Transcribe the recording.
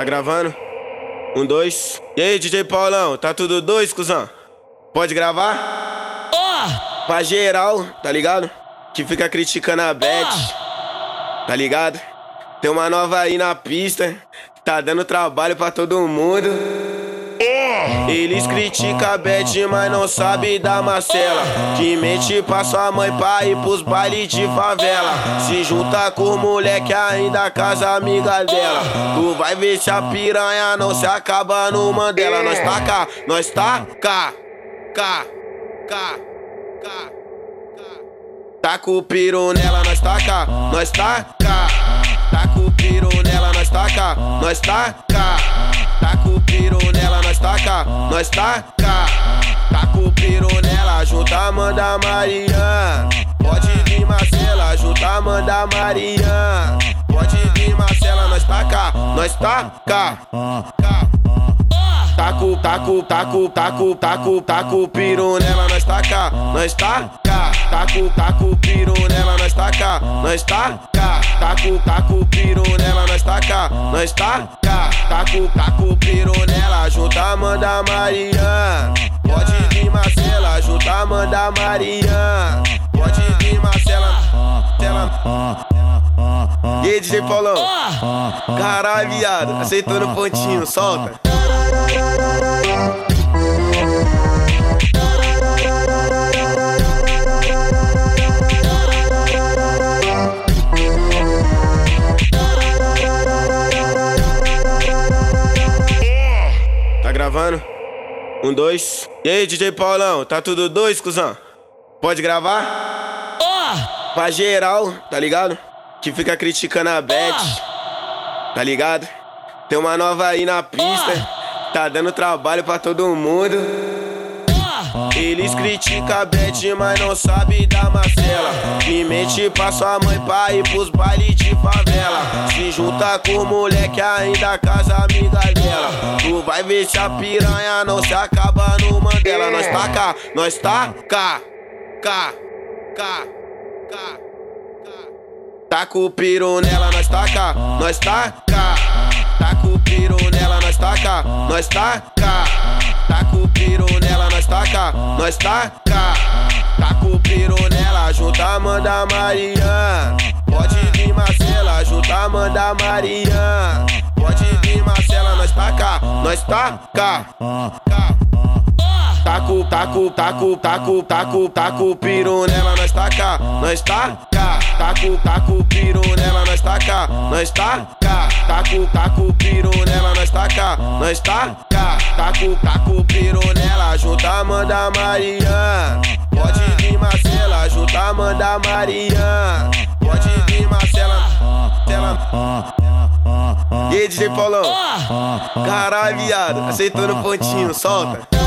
Tá gravando? Um, dois. E aí, DJ Paulão, tá tudo dois, cuzão? Pode gravar? Ó, Pra geral, tá ligado? Que fica criticando a Beth, tá ligado? Tem uma nova aí na pista, tá dando trabalho pra todo mundo. Eles criticam a Beth, mas não sabe da Marcela. Que mente pra sua mãe pra ir pros bailes de favela. Se junta com os moleque ainda casa amiga dela. Tu vai ver se a piranha não se acaba no Mandela. Nós tá cá, nós tá cá, cá, cá, cá. Tá com o piru nela, nós tá cá, nós tá cá. Tá com o piru nela, nós tá cá, nós tá cá. Tá com o piru nela, nós tá cá, nós tá cá. Tá o piru nela, junta manda Maria. Pode vir Marcela, junta manda Maria. Pode vir Marcela, nós tá cá, nós tá cá. cá. Taco, taco, taco, taco, taco, taco, piru nela, nós tá cá, nós tá cá. Taco, taco, piru nela, nós tá cá, nós tá cá. Taco, taco, piru nós tá cá. Taco, taco, piru nela, junta manda Maria. Pode vir Marcela, junta manda Maria. Pode vir Marcela, Marcela. E aí, DJ Paulão? Caralho, viado, aceitou no pontinho, solta. Tá gravando? Um, dois. E aí, DJ Paulão, tá tudo dois, cuzão? Pode gravar? ó, Pra geral, tá ligado? Que fica criticando a Beth, tá ligado? Tem uma nova aí na pista, tá dando trabalho pra todo mundo. Eles criticam a Beth, mas não sabe da Marcela. Que mente pra sua mãe pra ir pros bailes de favela. Se junta com os moleque ainda casa amiga dela. Tu vai ver se a piranha não se acaba no Mandela. Nós tá cá, nós tá cá, cá, cá, cá. Tá com o piru nela, nós tá cá, nós tá cá. Tá com o piru nela, nós tá cá, nós tá cá. Tá com o piru nela, nós tá cá. Tá com o piru nela, junta manda Maria. Pode vir Marcela, junta manda Maria. Pode vir Marcela, nós tá cá, nós tá cá. Taco, taco, taco, taco, taco, taco, piru nela, nós tá cá, nós tá. Taco, taco, piru nela, nós tá cá, nós tá cá. Taco, taco, piru nela, nós tá cá, nós tá cá. Taco, taco, piru nela, junta manda Maria. Pode vir Marcela, junta manda Maria. Pode vir Marcela, Marcela. E aí, DJ Paulão? Caralho, viado, aceitou no pontinho, solta.